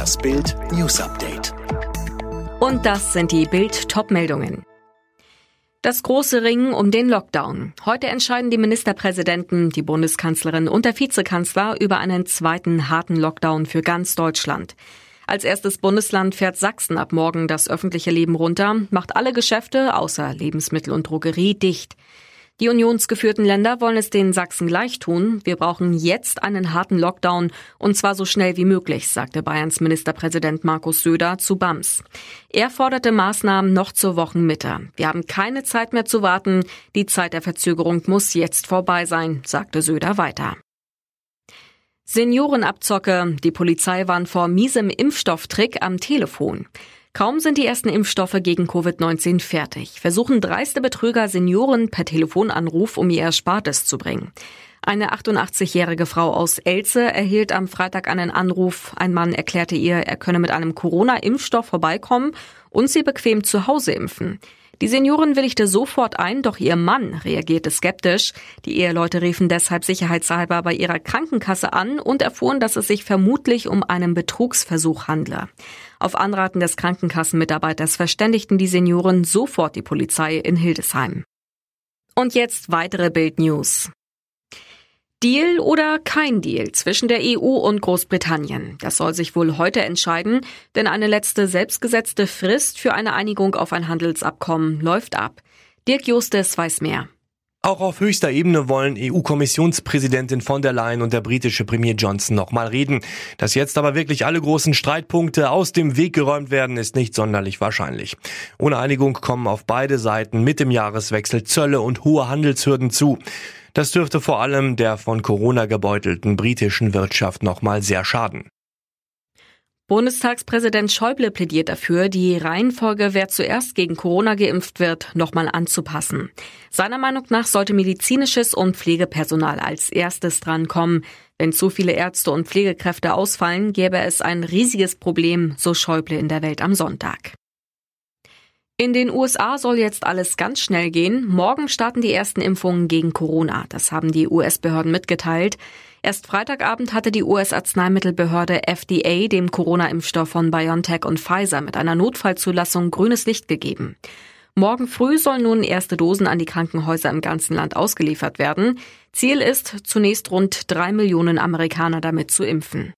Das Bild News Update. Und das sind die Bild Topmeldungen. Das große Ringen um den Lockdown. Heute entscheiden die Ministerpräsidenten, die Bundeskanzlerin und der Vizekanzler über einen zweiten harten Lockdown für ganz Deutschland. Als erstes Bundesland fährt Sachsen ab morgen das öffentliche Leben runter, macht alle Geschäfte außer Lebensmittel und Drogerie dicht. Die unionsgeführten Länder wollen es den Sachsen gleich tun. Wir brauchen jetzt einen harten Lockdown und zwar so schnell wie möglich, sagte Bayerns Ministerpräsident Markus Söder zu BAMS. Er forderte Maßnahmen noch zur Wochenmitte. Wir haben keine Zeit mehr zu warten. Die Zeit der Verzögerung muss jetzt vorbei sein, sagte Söder weiter. Seniorenabzocke. Die Polizei warnt vor miesem Impfstofftrick am Telefon. Kaum sind die ersten Impfstoffe gegen Covid-19 fertig, versuchen dreiste Betrüger Senioren per Telefonanruf um ihr Erspartes zu bringen. Eine 88-jährige Frau aus Elze erhielt am Freitag einen Anruf. Ein Mann erklärte ihr, er könne mit einem Corona-Impfstoff vorbeikommen und sie bequem zu Hause impfen. Die Seniorin willigte sofort ein, doch ihr Mann reagierte skeptisch. Die Eheleute riefen deshalb sicherheitshalber bei ihrer Krankenkasse an und erfuhren, dass es sich vermutlich um einen Betrugsversuch handle. Auf Anraten des Krankenkassenmitarbeiters verständigten die Senioren sofort die Polizei in Hildesheim. Und jetzt weitere Bild News. Deal oder kein Deal zwischen der EU und Großbritannien. Das soll sich wohl heute entscheiden, denn eine letzte selbstgesetzte Frist für eine Einigung auf ein Handelsabkommen läuft ab. Dirk Justes weiß mehr. Auch auf höchster Ebene wollen EU-Kommissionspräsidentin von der Leyen und der britische Premier Johnson nochmal reden. Dass jetzt aber wirklich alle großen Streitpunkte aus dem Weg geräumt werden, ist nicht sonderlich wahrscheinlich. Ohne Einigung kommen auf beide Seiten mit dem Jahreswechsel Zölle und hohe Handelshürden zu. Das dürfte vor allem der von Corona gebeutelten britischen Wirtschaft nochmal sehr schaden. Bundestagspräsident Schäuble plädiert dafür, die Reihenfolge, wer zuerst gegen Corona geimpft wird, nochmal anzupassen. Seiner Meinung nach sollte medizinisches und Pflegepersonal als erstes drankommen. Wenn zu viele Ärzte und Pflegekräfte ausfallen, gäbe es ein riesiges Problem, so Schäuble in der Welt am Sonntag. In den USA soll jetzt alles ganz schnell gehen. Morgen starten die ersten Impfungen gegen Corona. Das haben die US-Behörden mitgeteilt. Erst Freitagabend hatte die US-Arzneimittelbehörde FDA dem Corona-Impfstoff von BioNTech und Pfizer mit einer Notfallzulassung grünes Licht gegeben. Morgen früh sollen nun erste Dosen an die Krankenhäuser im ganzen Land ausgeliefert werden. Ziel ist, zunächst rund drei Millionen Amerikaner damit zu impfen.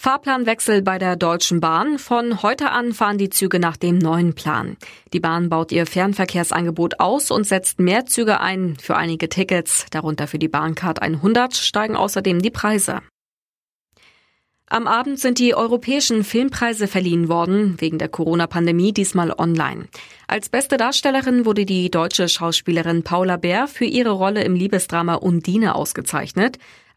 Fahrplanwechsel bei der Deutschen Bahn. Von heute an fahren die Züge nach dem neuen Plan. Die Bahn baut ihr Fernverkehrsangebot aus und setzt mehr Züge ein. Für einige Tickets, darunter für die Bahncard 100, steigen außerdem die Preise. Am Abend sind die europäischen Filmpreise verliehen worden, wegen der Corona-Pandemie diesmal online. Als beste Darstellerin wurde die deutsche Schauspielerin Paula Bär für ihre Rolle im Liebesdrama Undine ausgezeichnet.